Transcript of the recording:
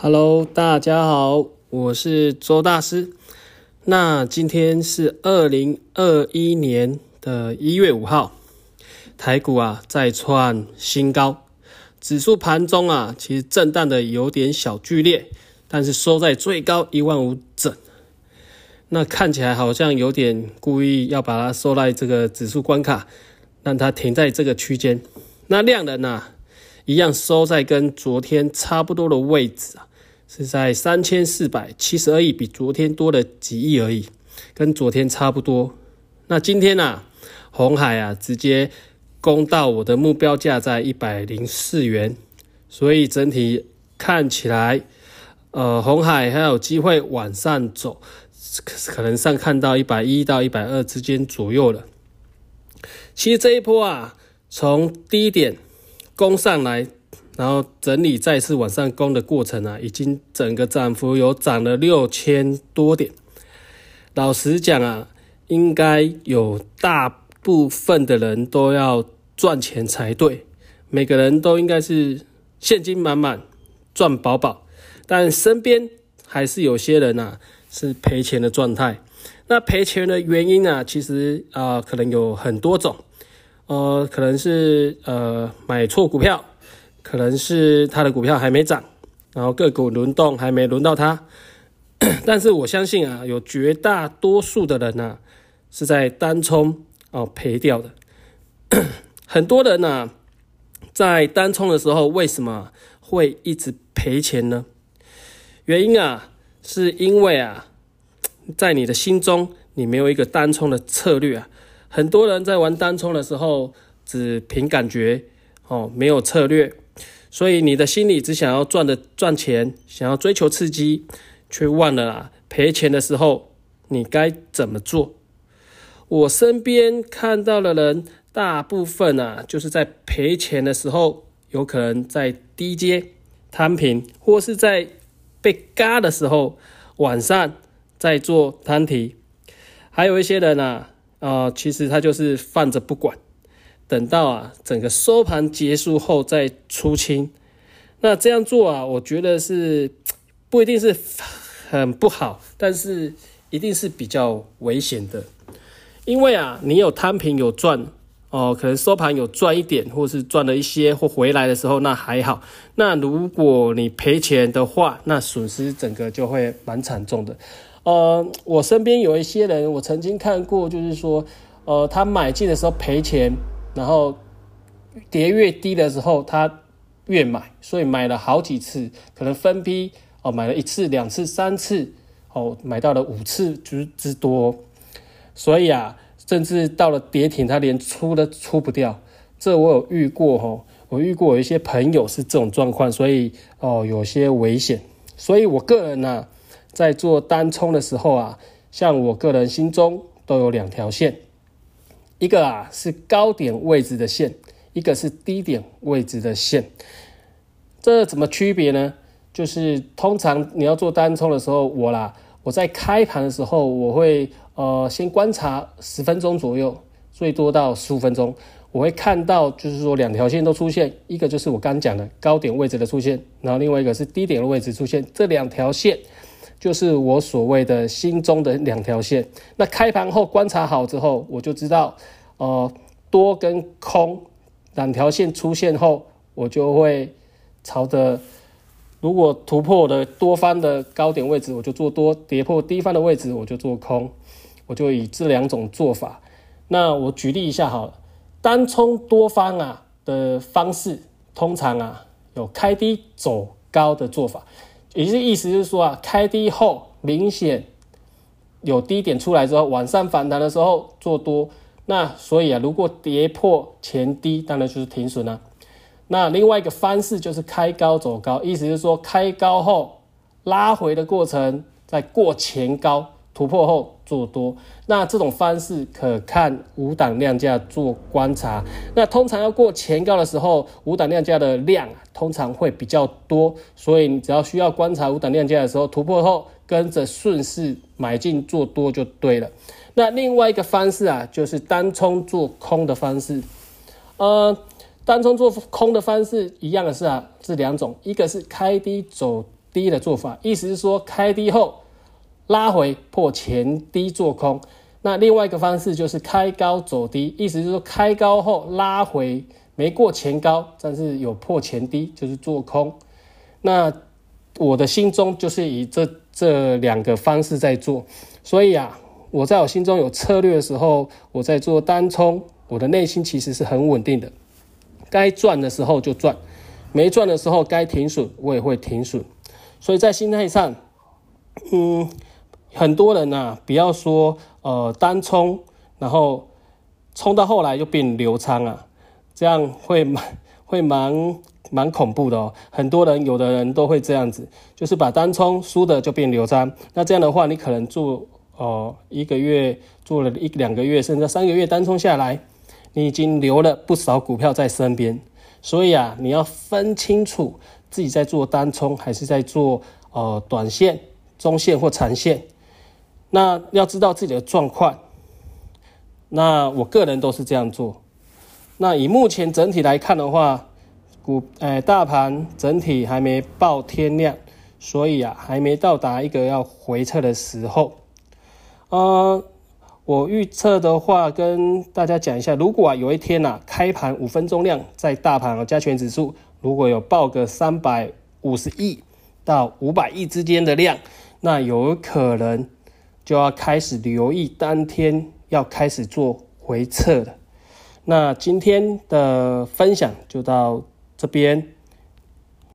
Hello，大家好，我是周大师。那今天是二零二一年的一月五号，台股啊再创新高，指数盘中啊其实震荡的有点小剧烈，但是收在最高一万五整。那看起来好像有点故意要把它收在这个指数关卡，让它停在这个区间。那量能呢，一样收在跟昨天差不多的位置啊。是在三千四百七十二亿，比昨天多了几亿而已，跟昨天差不多。那今天呢，红海啊直接攻到我的目标价在一百零四元，所以整体看起来，呃，红海还有机会往上走，可能上看到一百一到一百二之间左右了。其实这一波啊，从低点攻上来。然后整理再次往上攻的过程啊，已经整个涨幅有涨了六千多点。老实讲啊，应该有大部分的人都要赚钱才对，每个人都应该是现金满满赚饱饱。但身边还是有些人呐是赔钱的状态。那赔钱的原因啊，其实啊可能有很多种，呃，可能是呃买错股票。可能是他的股票还没涨，然后个股轮动还没轮到他，但是我相信啊，有绝大多数的人呢是在单冲哦赔掉的。很多人呢在单冲的时候为什么会一直赔钱呢？原因啊是因为啊在你的心中你没有一个单冲的策略啊。很多人在玩单冲的时候只凭感觉哦，没有策略。所以你的心里只想要赚的赚钱，想要追求刺激，却忘了啊赔钱的时候你该怎么做？我身边看到的人，大部分啊就是在赔钱的时候，有可能在低阶摊平，或是在被嘎的时候，晚上在做摊提。还有一些人啊，啊其实他就是放着不管。等到啊，整个收盘结束后再出清，那这样做啊，我觉得是不一定是很不好，但是一定是比较危险的。因为啊，你有摊平有赚哦，可能收盘有赚一点，或是赚了一些或回来的时候，那还好。那如果你赔钱的话，那损失整个就会蛮惨重的。呃，我身边有一些人，我曾经看过，就是说，呃，他买进的时候赔钱。然后跌越低的时候，他越买，所以买了好几次，可能分批哦，买了一次、两次、三次，哦，买到了五次之之多，所以啊，甚至到了跌停，他连出都出不掉。这我有遇过哈，我遇过有一些朋友是这种状况，所以哦，有些危险。所以我个人呢，在做单冲的时候啊，像我个人心中都有两条线。一个啊是高点位置的线，一个是低点位置的线，这怎么区别呢？就是通常你要做单冲的时候，我啦，我在开盘的时候，我会呃先观察十分钟左右，最多到十五分钟，我会看到就是说两条线都出现，一个就是我刚讲的高点位置的出现，然后另外一个是低点的位置出现，这两条线。就是我所谓的心中的两条线。那开盘后观察好之后，我就知道，呃，多跟空两条线出现后，我就会朝着如果突破的多方的高点位置，我就做多；跌破低方的位置，我就做空。我就以这两种做法。那我举例一下好了，单冲多方啊的方式，通常啊有开低走高的做法。也是意思就是说啊，开低后明显有低点出来之后，往上反弹的时候做多，那所以啊，如果跌破前低，当然就是停损了。那另外一个方式就是开高走高，意思是说开高后拉回的过程，再过前高。突破后做多，那这种方式可看五档量价做观察。那通常要过前高的时候，五档量价的量通常会比较多，所以你只要需要观察五档量价的时候，突破后跟着顺势买进做多就对了。那另外一个方式啊，就是单冲做空的方式。呃，单冲做空的方式一样的是啊，是两种，一个是开低走。低的做法，意思是说开低后拉回破前低做空。那另外一个方式就是开高走低，意思是说开高后拉回没过前高，但是有破前低，就是做空。那我的心中就是以这这两个方式在做，所以啊，我在我心中有策略的时候，我在做单冲，我的内心其实是很稳定的。该赚的时候就赚，没赚的时候该停损我也会停损。所以在心态上，嗯，很多人呐，不要说呃单冲，然后冲到后来就变流仓啊，这样会蛮 会蛮蛮恐怖的哦。很多人有的人都会这样子，就是把单冲输的就变流仓。那这样的话，你可能做哦一个月做了一两个月，甚至三个月单冲下来。你已经留了不少股票在身边，所以啊，你要分清楚自己在做单冲还是在做呃短线、中线或长线。那要知道自己的状况。那我个人都是这样做。那以目前整体来看的话，股诶大盘整体还没爆天量，所以啊还没到达一个要回撤的时候。呃。我预测的话，跟大家讲一下，如果啊有一天呐，开盘五分钟量在大盘和加权指数如果有报个三百五十亿到五百亿之间的量，那有可能就要开始留意当天要开始做回撤了。那今天的分享就到这边。